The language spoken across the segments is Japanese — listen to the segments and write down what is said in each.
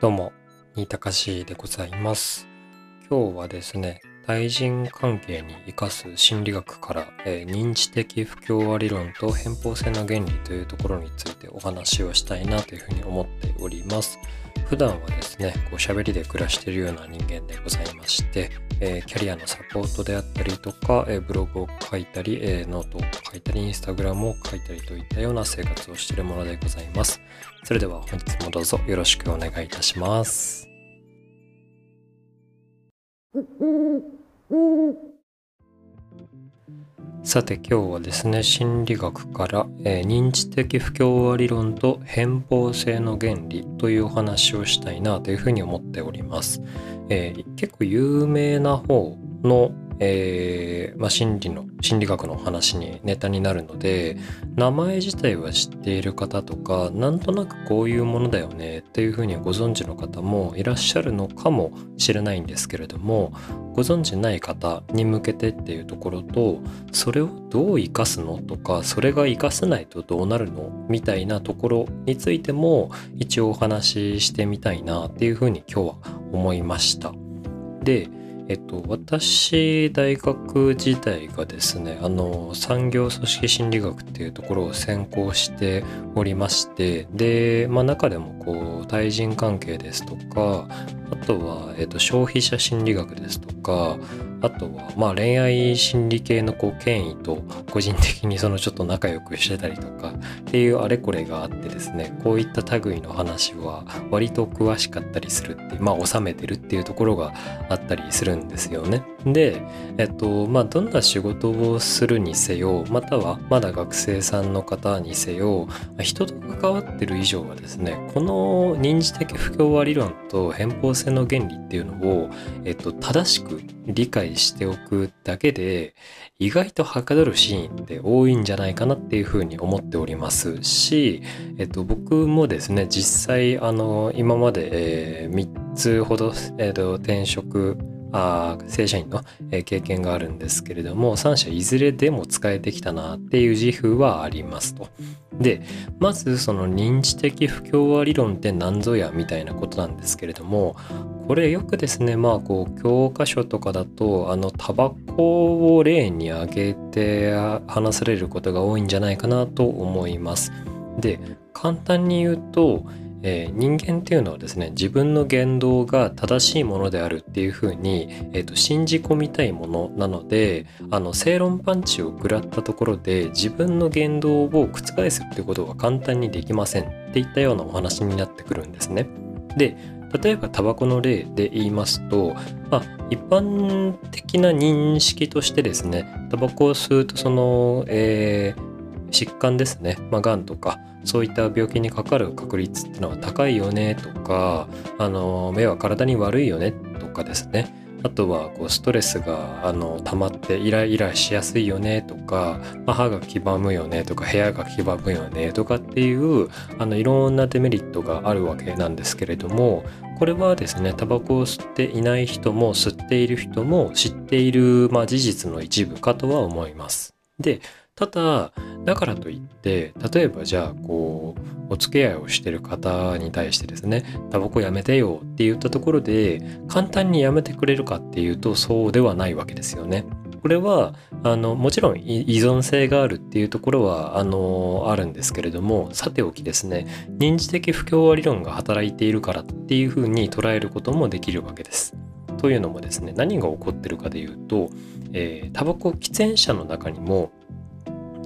どうも、新高氏でございます。今日はですね、対人関係に生かす心理学から、えー認知的不協和理論と偏方性の原理というところについてお話をしたいなというふうに思っております。普段はですね、こう喋りで暮らしているような人間でございまして、えーキャリアのサポートであったりとか、えーブログを書いたり、えーノートを書いたり、インスタグラムを書いたりといったような生活をしているものでございます。それでは本日もどうぞよろしくお願いいたします。さて今日はですね心理学から、えー認知的不協和理論と偏方性の原理というお話をしたいなというふうに思っております。えー結構有名な方の、えーまあ、心理の心理学の話にネタになるので名前自体は知っている方とかなんとなくこういうものだよねっていうふうにご存知の方もいらっしゃるのかもしれないんですけれどもご存知ない方に向けてっていうところとそれをどう生かすのとかそれが生かせないとどうなるのみたいなところについても一応お話ししてみたいなっていうふうに今日は思いました。でえっと、私大学時代がですねあの産業組織心理学っていうところを専攻しておりましてで、まあ、中でもこう対人関係ですとかあとは、えっと、消費者心理学ですとかあとは、まあ、恋愛心理系のこう権威と個人的にそのちょっと仲良くしてたりとかっていうあれこれがあってですねこういった類の話は割と詳しかったりするってまあ収めてるっていうところがあったりするんですよね。で、えっとまあ、どんな仕事をするにせよまたはまだ学生さんの方にせよ人と関わってる以上はですねこの認知的不協和理論と偏方性の原理っていうのを、えっと、正しく理解しておくだけで意外とはかどるシーンって多いんじゃないかなっていうふうに思っておりますし、えっと、僕もですね実際あの今まで、え3つほど、えっと、転職あ正社員の、経験があるんですけれども3社いずれでも使えてきたなっていう自負はありますと。でまずその認知的不協和理論って何ぞやみたいなことなんですけれどもこれよくですねまあこう教科書とかだとあのタバコを例に挙げて話されることが多いんじゃないかなと思います。で簡単に言うと、えー人間っていうのはですね自分の言動が正しいものであるっていうふうに、えーと信じ込みたいものなのであの正論パンチを食らったところで自分の言動を覆すってことが簡単にできませんっていったようなお話になってくるんですね。で例えばタバコの例で言いますと、まあ、一般的な認識としてですねタバコを吸うとその、えー疾患ですね、まあ、がんとかそういった病気にかかる確率ってのは高いよねとかあの目は体に悪いよねとかですねあとはこうストレスがあの溜まってイライラしやすいよねとか、まあ、歯が黄ばむよねとか部屋が黄ばむよねとかっていうあのいろんなデメリットがあるわけなんですけれどもこれはですねタバコを吸っていない人も吸っている人も知っている、まあ、事実の一部かとは思います。でただだからといって例えばじゃあこうお付き合いをしてる方に対してですねタバコやめてよって言ったところで簡単にやめてくれるかっていうとそうではないわけですよね。これはあのもちろん依存性があるっていうところはあのあるんですけれどもさておきですね認知的不協和理論が働いているからっていうふうに捉えることもできるわけです。というのもですね何が起こってるかでいうと、えータバコ喫煙者の中にも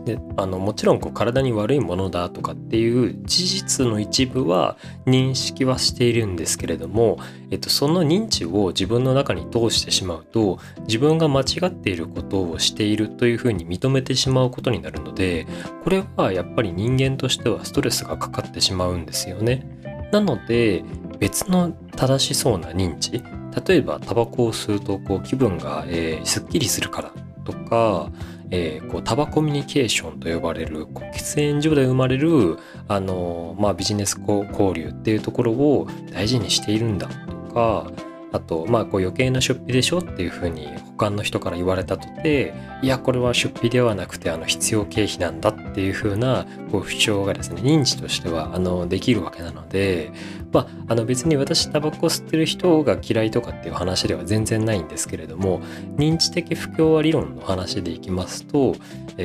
であのもちろんこう体に悪いものだとかっていう事実の一部は認識はしているんですけれども、えっと、その認知を自分の中に通してしまうと自分が間違っていることをしているというふうに認めてしまうことになるのでこれはやっぱり人間としてはストレスがかかってしまうんですよね。なので別の正しそうな認知例えばタバコを吸うとこう気分が、えーすっきりするからとか、えーこうタバコミュニケーションと呼ばれる喫煙所で生まれるあの、まあ、ビジネス交流っていうところを大事にしているんだとかあとまあこう余計な出費でしょっていうふうに他の人から言われたとていやこれは出費ではなくてあの必要経費なんだっていうふうなこう主張がですね認知としてはあのできるわけなのでまああの別に私タバコ吸ってる人が嫌いとかっていう話では全然ないんですけれども認知的不協和理論の話でいきますと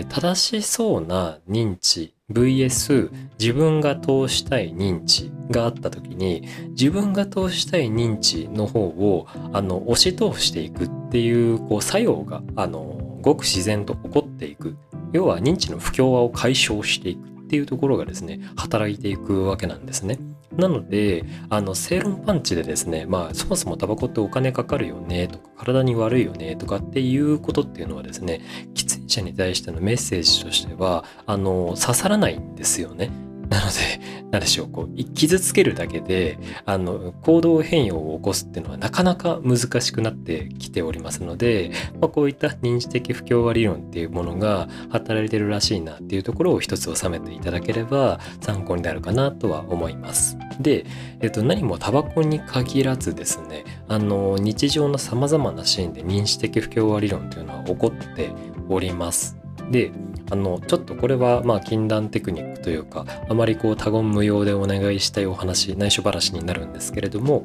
正しそうな認知 VS 自分が通したい認知があった時に自分が通したい認知の方をあの押し通していくっていうこう作用があのごく自然と起こっていく要は認知の不協和を解消していくっていうところがですね働いていくわけなんですね。なのであの正論パンチでですねまあそもそもタバコってお金かかるよねとか体に悪いよねとかっていうことっていうのはですね喫者に対してのメッセージとしてはあの刺さらないんですよね。なので、何でしょう、こう、傷つけるだけで、あの、行動変容を起こすっていうのはなかなか難しくなってきておりますので、まあ、こういった認知的不協和理論っていうものが働いてるらしいなっていうところを一つ収めていただければ参考になるかなとは思います。で、えっと、何もタバコに限らずですね、あの、日常の様々なシーンで認知的不協和理論というのは起こっております。で、あのちょっとこれはまあ禁断テクニックというかあまりこう他言無用でお願いしたいお話内緒話になるんですけれども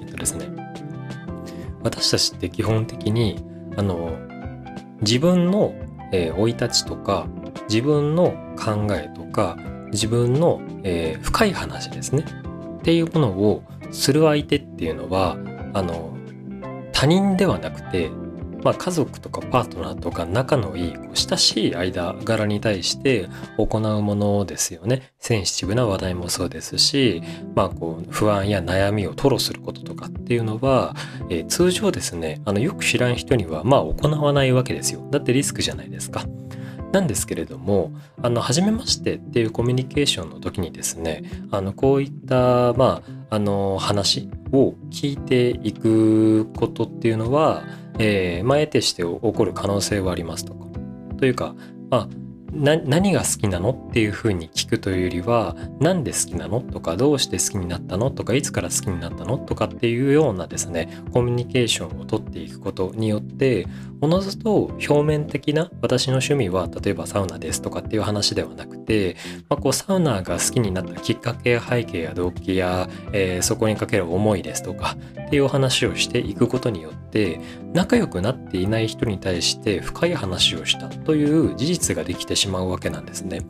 えっとですね私たちって基本的にあの自分の生、えー、い立ちとか自分の考えとか自分の、えー、深い話ですねっていうものをする相手っていうのはあの他人ではなくてまあ、家族とかパートナーとか仲のいい親しい間柄に対して行うものですよね。センシティブな話題もそうですし、まあ、こう不安や悩みを吐露することとかっていうのは、えー、通常ですねあのよく知らん人にはまあ行わないわけですよ。だってリスクじゃないですか。なんですけれども、あの、初めましてっていうコミュニケーションの時にですね、あの、こういった、まあ、あの、話を聞いていくことっていうのは、えー、まあ、得てして起こる可能性はありますとか。というか、まあ、何が好きなのっていうふうに聞くというよりは何で好きなのとかどうして好きになったのとかいつから好きになったのとかっていうようなですねコミュニケーションをとっていくことによっておのずと表面的な私の趣味は例えばサウナですとかっていう話ではなくて、まあ、こうサウナが好きになったきっかけや背景や動機や、えー、そこにかける思いですとかっていう話をしていくことによって仲良くなっていない人に対して深い話をしたという事実ができてしまうわけなんですね。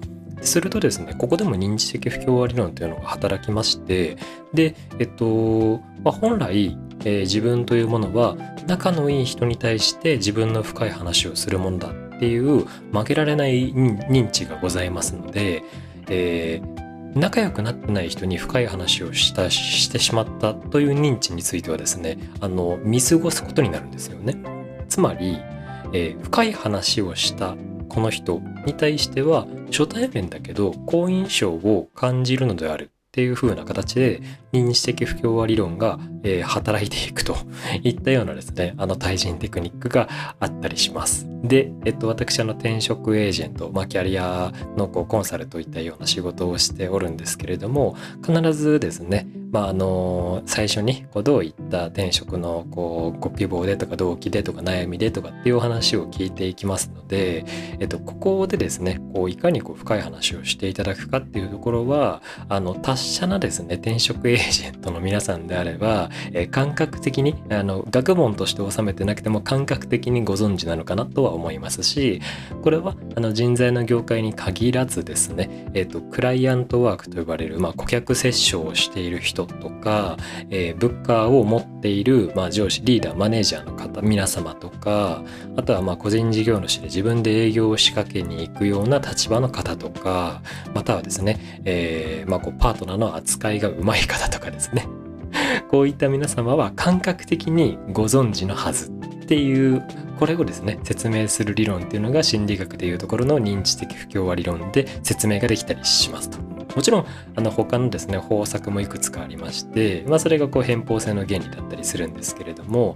するとですね、ここでも認知的不協和理論というのが働きまして、で、えっと、まあ、本来、えー、自分というものは仲のいい人に対して自分の深い話をするものだっていう負けられない認知がございますので、えー、仲良くなってない人に深い話をしたしてしまったという認知についてはですねあの見過ごすことになるんですよね。つまり、えー、深い話をしたこの人に対しては初対面だけど好印象を感じるのであるっていう風な形で認知的不協和理論が、えー、働いていくと いったようなですね、あの対人テクニックがあったりします。で、えっと、私、あの、転職エージェント、まあ、キャリアのこうコンサルといったような仕事をしておるんですけれども、必ずですね、まあ、あの、最初にこうどういった転職のこうご希望でとか動機でとか悩みでとかっていうお話を聞いていきますので、えっと、ここでですね、こういかにこう深い話をしていただくかっていうところは、あの、達者なですね、転職エージェントの皆さんであれば、え、感覚的に、あの、学問として収めてなくても感覚的にご存知なのかなとは思いますしこれはあの人材の業界に限らずですね、えーと、クライアントワークと呼ばれる、まあ、顧客接触をしている人とか、えー、物価を持っている、まあ、上司リーダーマネージャーの方皆様とかあとはまあ個人事業主で自分で営業を仕掛けに行くような立場の方とかまたはですね、えーまあ、こうパートナーの扱いがうまい方とかですね こういった皆様は感覚的にご存知のはずっていうこれをですね説明する理論っていうのが心理学でいうところの認知的不協和理論で説明ができたりしますと。もちろんあの他のですね方策もいくつかありまして、まあ、それがこう偏方性の原理だったりするんですけれども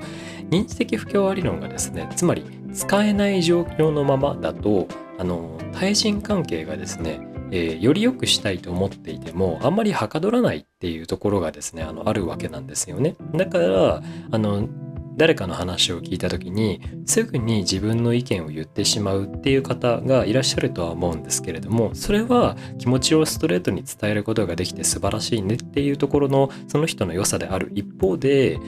認知的不協和理論がですねつまり使えない状況のままだとあの対人関係がですねえー、より良くしたいと思っていてもあんまりはかどらないっていうところがですねあのあるわけなんですよね。だからあの誰かの話を聞いた時にすぐに自分の意見を言ってしまうっていう方がいらっしゃるとは思うんですけれどもそれは気持ちをストレートに伝えることができて素晴らしいねっていうところのその人の良さである。一方で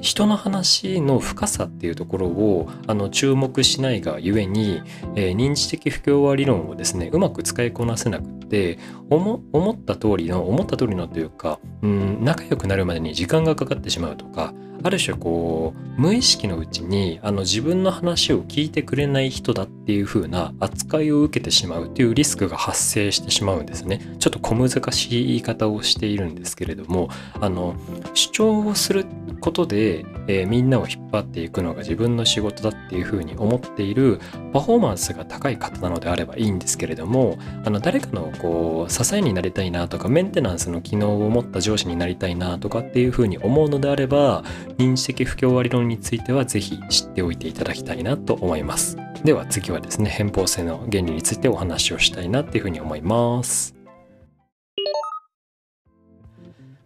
人の話の深さっていうところをあの注目しないがゆえに、えー、認知的不協和理論をですねうまく使いこなせなくって思った通りの思った通りのというか、うん、仲良くなるまでに時間がかかってしまうとかある種こう無意識のうちにあの自分の話を聞いてくれない人だっていう風な扱いを受けてしまうというリスクが発生してしまうんですね。ちょっと小難しい言い方をしているんですけれどもあの主張をするっことで、えー、みんなを引っ張っていくのが自分の仕事だっていう風に思っているパフォーマンスが高い方なのであればいいんですけれどもあの誰かのこう支えになりたいなとかメンテナンスの機能を持った上司になりたいなとかっていう風に思うのであれば認知的不協和理論についてはぜひ知っておいていただきたいなと思います。では次はですね、偏方性の原理についてお話をしたいなっていうふうに思います。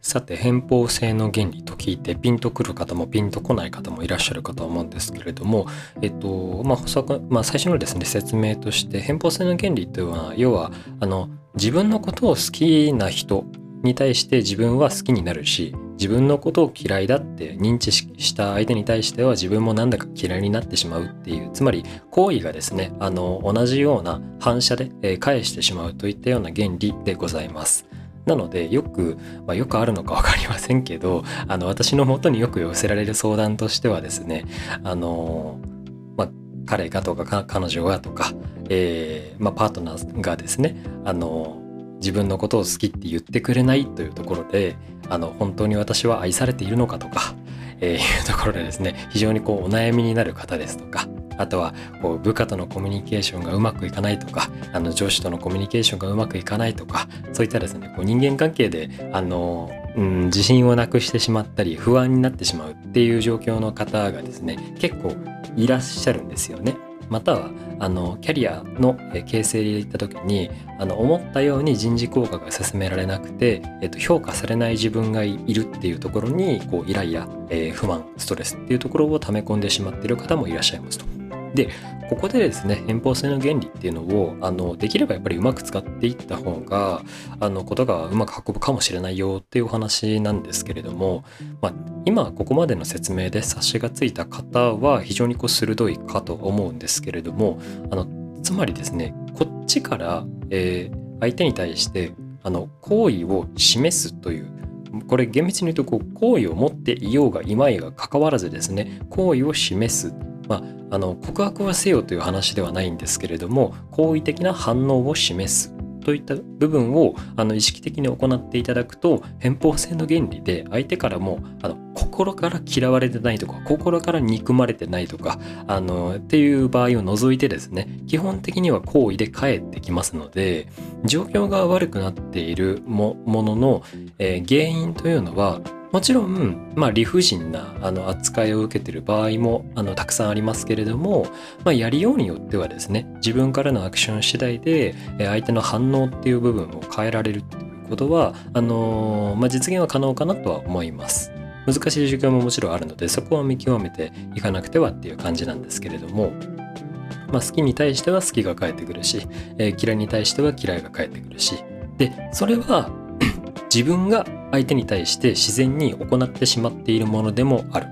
さて偏方性の原理と聞いてピンとくる方もピンとこない方もいらっしゃるかと思うんですけれども、えっとまあ、補足まあ、最初のですね説明として偏方性の原理というのは要はあの自分のことを好きな人に対して自分は好きになるし自分のことを嫌いだって認知した相手に対しては自分もなんだか嫌いになってしまうっていうつまり行為がですねあの同じような反射で、返してしまうといったような原理でございます。なのでよく、まあ、よくあるのか分かりませんけどあの私のもとによく寄せられる相談としてはですねあの、まあ、彼がとか彼女がとか、えーまあ、パートナーがですねあの自分のことを好きって言ってくれないというところであの本当に私は愛されているのかとか、えー、いうところでですね非常にこうお悩みになる方ですとかあとはこう部下とのコミュニケーションがうまくいかないとかあの上司とのコミュニケーションがうまくいかないとかそういったですねこう人間関係であの、うん、自信をなくしてしまったり不安になってしまうっていう状況の方がですね結構いらっしゃるんですよね。またはあのキャリアの形成でいった時にあの思ったように人事効果が進められなくて、えっと、評価されない自分がいるっていうところにこうイライラ、えー、不満ストレスっていうところを溜め込んでしまっている方もいらっしゃいますと。でここでですね偏方性の原理っていうのをあのできればやっぱりうまく使っていった方があのことがうまく運ぶかもしれないよっていうお話なんですけれども、まあ、今ここまでの説明で察しがついた方は非常にこう鋭いかと思うんですけれどもあのつまりですねこっちから、えー、相手に対してあの好意を示すというこれ厳密に言うとこう好意を持っていようがいまいが関わらずですね好意を示す。まあ、あの告白はせよという話ではないんですけれども好意的な反応を示すといった部分をあの意識的に行っていただくと偏方性の原理で相手からもあの心から嫌われてないとか心から憎まれてないとかあのっていう場合を除いてですね基本的には好意で返ってきますので状況が悪くなっているものの、えー、原因というのはもちろん、まあ、理不尽なあの扱いを受けている場合もあのたくさんありますけれども、まあ、やりようによってはですね自分からのアクション次第で相手の反応っていう部分を変えられるということはあの、まあ、実現は可能かなとは思います。難しい授業ももちろんあるのでそこは見極めていかなくてはっていう感じなんですけれども、まあ、好きに対しては好きが返ってくるし、えー、嫌いに対しては嫌いが返ってくるしでそれは自分が相手に対して自然に行ってしまっているものでもある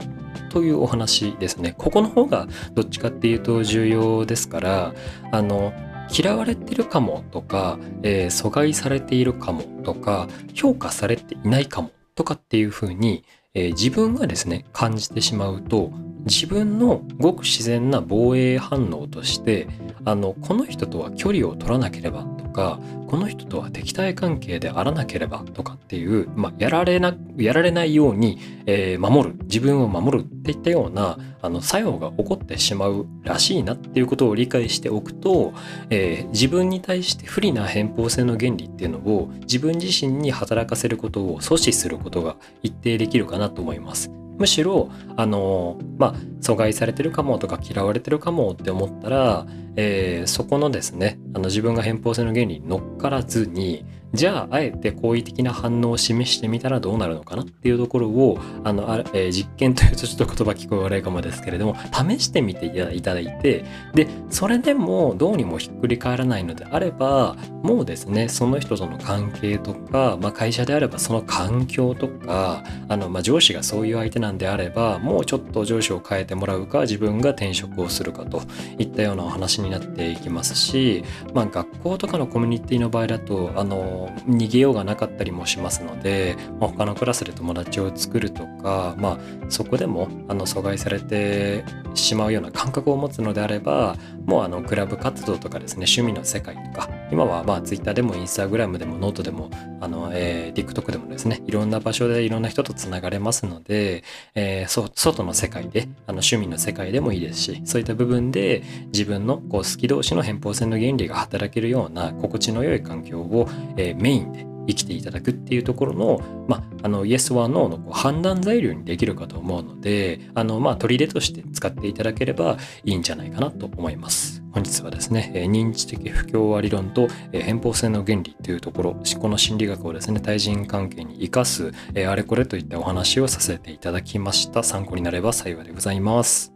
というお話ですね。ここの方がどっちかっていうと重要ですからあの嫌われてるかもとか、えー、阻害されているかもとか評価されていないかもとかっていうふうに、えー、自分がですね感じてしまうと自分のごく自然な防衛反応としてあのこの人とは距離を取らなければとかこの人とは敵対関係であらなければとかっていう、まあ、やられなやられないように、えー、守る自分を守るっていったようなあの作用が起こってしまうらしいなっていうことを理解しておくと、えー、自分に対して不利な偏方性の原理っていうのを自分自身に働かせることを阻止することが一定できるかなと思います。むしろあのまあ阻害されてるかもとか嫌われてるかもって思ったら、えー、そこのですねあの自分が偏方性の原理に乗っからずにじゃああえて好意的な反応を示してみたらどうなるのかなっていうところをあのあ、えー、実験というとちょっと言葉聞こえ悪いかもですけれども 試してみていただいてでそれでもどうにもひっくり返らないのであればもうですねその人との関係とか、まあ、会社であればその環境とかあの、まあ、上司がそういう相手なんであればもうちょっと上司を変えてもらうか自分が転職をするかといったようなお話になっていきますし、まあ、学校とかのコミュニティの場合だとあの逃げようがなかったりもしますので、まあ、他のクラスで友達を作るとか、まあ、そこでもあの疎外されてしまうような感覚を持つのであればもうあのクラブ活動とかですね趣味の世界とか今はまあ Twitter でも Instagram でもノートでもあの、えー、TikTok でもですねいろんな場所でいろんな人とつながれますので、えー、外の世界であの趣味の世界でもいいですしそういった部分で自分のこう好き同士の返報性の原理が働けるような心地の良い環境を、えー、メインで生きていただくっていうところの、まあ、あの、イエスはノーのこう判断材料にできるかと思うので、あの、まあ、取り入れとして使っていただければいいんじゃないかなと思います。本日はですね、認知的不協和理論と偏方性の原理というところ、この心理学をですね、対人関係に生かす、あれこれといったお話をさせていただきました。参考になれば幸いでございます。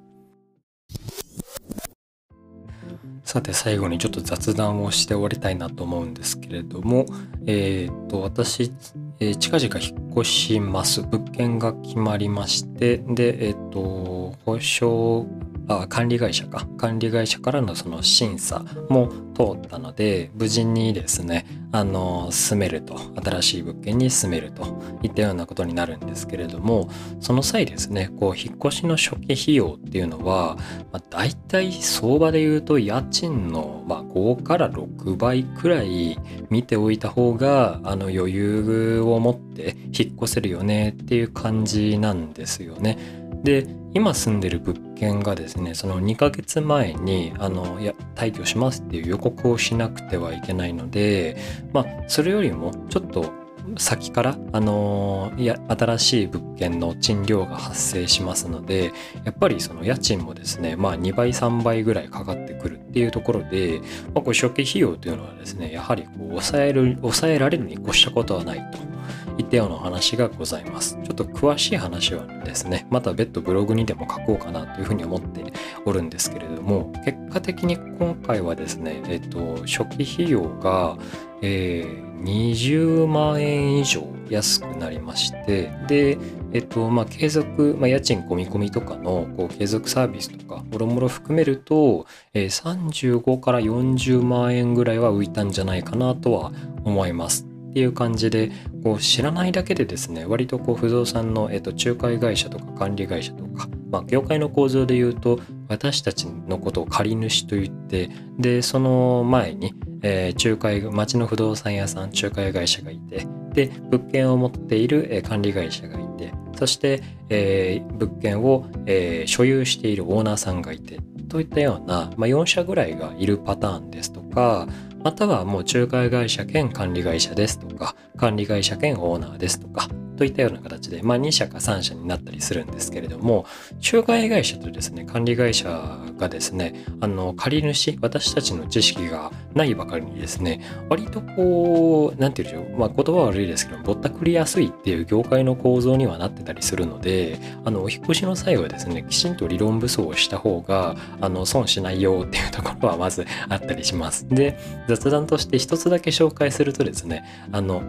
さて最後にちょっと雑談をして終わりたいなと思うんですけれども、えっ、と、私、えー、近々引っ越します。物件が決まりまして、で、えっ、と、保証あ管理会社か。管理会社からのその審査も通ったので無事にですねあの住めると。新しい物件に住めると。いったようなことになるんですけれどもその際ですねこう引っ越しの初期費用っていうのは、まあ、大体相場で言うと家賃の、まあ、5から6倍くらい見ておいた方があの余裕を持って引っ越せるよねっていう感じなんですよね。で今住んでる物件がですねその2ヶ月前にあのいや退去しますっていう予告をしなくてはいけないのでまあそれよりもちょっと先からあのいや新しい物件の賃料が発生しますのでやっぱりその家賃もですねまあ2倍3倍ぐらいかかってくるっていうところで、まあ、こう初期費用というのはですねやはりこう抑える抑えられるに越したことはないと。いったようなお話がございます。ちょっと詳しい話はですね、また別途ブログにでも書こうかなというふうに思っておるんですけれども、結果的に今回はですね、えっと、初期費用が、えー、20万円以上安くなりまして、で、えっと、まあ、継続、まあ、家賃込み込みとかのこう継続サービスとか、もろもろ含めると、えー、35から40万円ぐらいは浮いたんじゃないかなとは思います。っていう感じでこう知らないだけでですね割とこう不動産の、えっと、仲介会社とか管理会社とか、まあ、業界の構造で言うと私たちのことを借り主と言ってでその前に、え、仲介町の不動産屋さん仲介会社がいてで物件を持っている、え、管理会社がいてそして、え、物件を、え、所有しているオーナーさんがいてといったような、まあ、4社ぐらいがいるパターンですとかまたはもう仲介会社兼管理会社ですとか、管理会社兼オーナーですとか、といったような形で、まあ、2社か3社になったりするんですけれども、仲介会社とですね、管理会社がですね、あの、借り主、私たちの知識がないばかりにですね、割とこう、なんていうんでしょう、まあ、言葉悪いですけど、ぼったくりやすいっていう業界の構造にはなってたりするので、あの、お引越しの際はですね、きちんと理論武装をした方が、あの、損しないよっていうところはまずあったりします。で、雑談として一つだけ紹介するとですね、あの、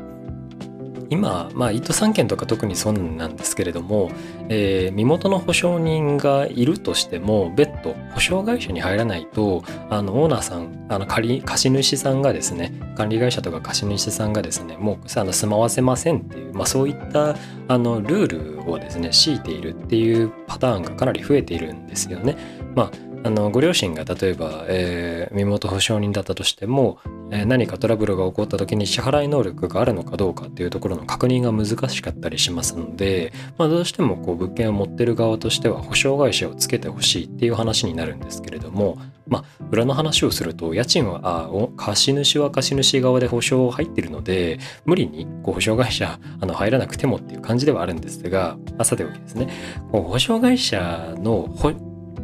今、まあ、1都3県とか特にそうなんですけれども、えー、身元の保証人がいるとしても別途保証会社に入らないとあのオーナーさんあの借貸主さんがですね管理会社とか貸主さんがですねもうあの住まわせませんっていう、まあ、そういったあのルールをですね強いているっていうパターンがかなり増えているんですよね。まああのご両親が例えば、えー、身元保証人だったとしても、えー、何かトラブルが起こった時に支払い能力があるのかどうかっていうところの確認が難しかったりしますので、まあ、どうしてもこう物件を持ってる側としては保証会社をつけてほしいっていう話になるんですけれども、まあ、裏の話をすると家賃はあ貸主は貸主側で保証入ってるので無理にこう保証会社あの入らなくてもっていう感じではあるんですがあ、さておきですね。こう保証会社の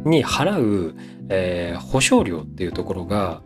に払う、えー保証料っていうところが、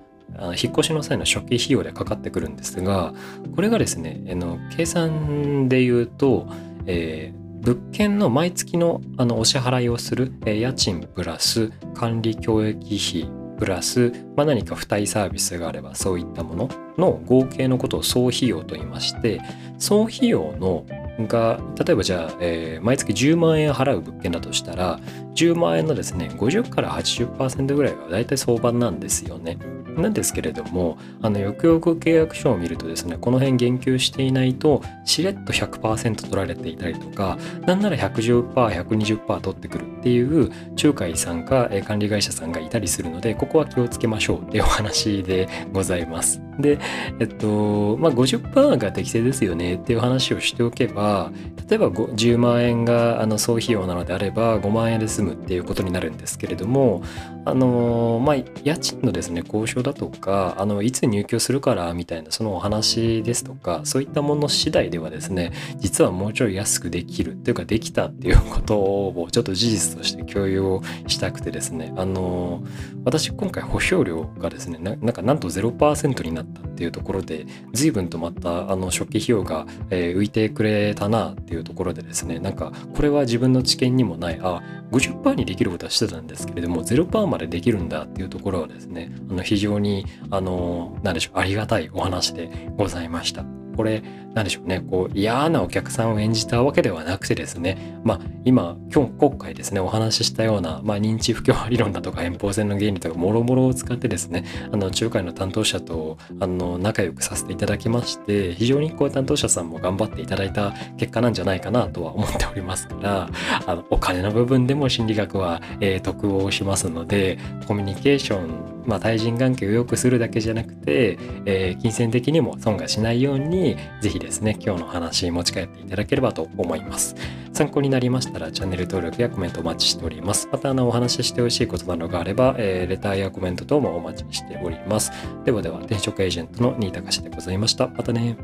引っ越しの際の初期費用でかかってくるんですが、これがですね、あの計算で言うと、えー物件の毎月のあのお支払いをする、えー家賃プラス管理教育費プラス、まあ、何か付帯サービスがあればそういったものの合計のことを総費用と言いまして総費用のが例えばじゃあ、えー毎月10万円払う物件だとしたら10万円のですね50から80%ぐらいが大体相場なんですよね。なんですけれどもあのよくよく契約書を見るとですねこの辺言及していないとしれっと100%取られていたりとかなんなら 110%120% 取ってくるっていう仲介さんか管理会社さんがいたりするのでここは気をつけましょうっていうお話でございます。でえっとまあ50%が適正ですよねっていう話をしておけば例えば10万円があの総費用なのであれば5万円で済むっていうことになるんですけれどもあのまあ家賃のですね交渉だとかあのいつ入居するからみたいなそのお話ですとかそういったもの次第ではですね実はもうちょい安くできるっていうかできたっていうことをちょっと事実として共有をしたくてですねあの私今回保証料がですねななんかなんと0%になったっていうところで随分とまたあの初期費用が、え浮いてくれたなっていうところでですねなんかこれは自分の知見にもないあ50%にできることはしてたんですけれども0%までできるんだっていうところはですねあの非常にあの何でしょうありがたいお話でございました。これなんでしょうね。こう嫌なお客さんを演じたわけではなくてですね。まあ今今日今回ですね。お話ししたような、まあ、認知不協和理論だとか遠方線の原理とかもろもろを使ってですね。あの仲介の担当者とあの仲良くさせていただきまして非常にこう担当者さんも頑張っていただいた結果なんじゃないかなとは思っておりますからあのお金の部分でも心理学は、えー得をしますのでコミュニケーション、まあ、対人関係を良くするだけじゃなくて、えー金銭的にも損がしないようにぜひですねですね。今日の話持ち帰っていただければと思います。参考になりましたらチャンネル登録やコメントお待ちしております。またあのお話ししてほしいことなどがあれば、えーレターやコメント等もお待ちしております。ではでは転職エージェントの新高志でございました。またね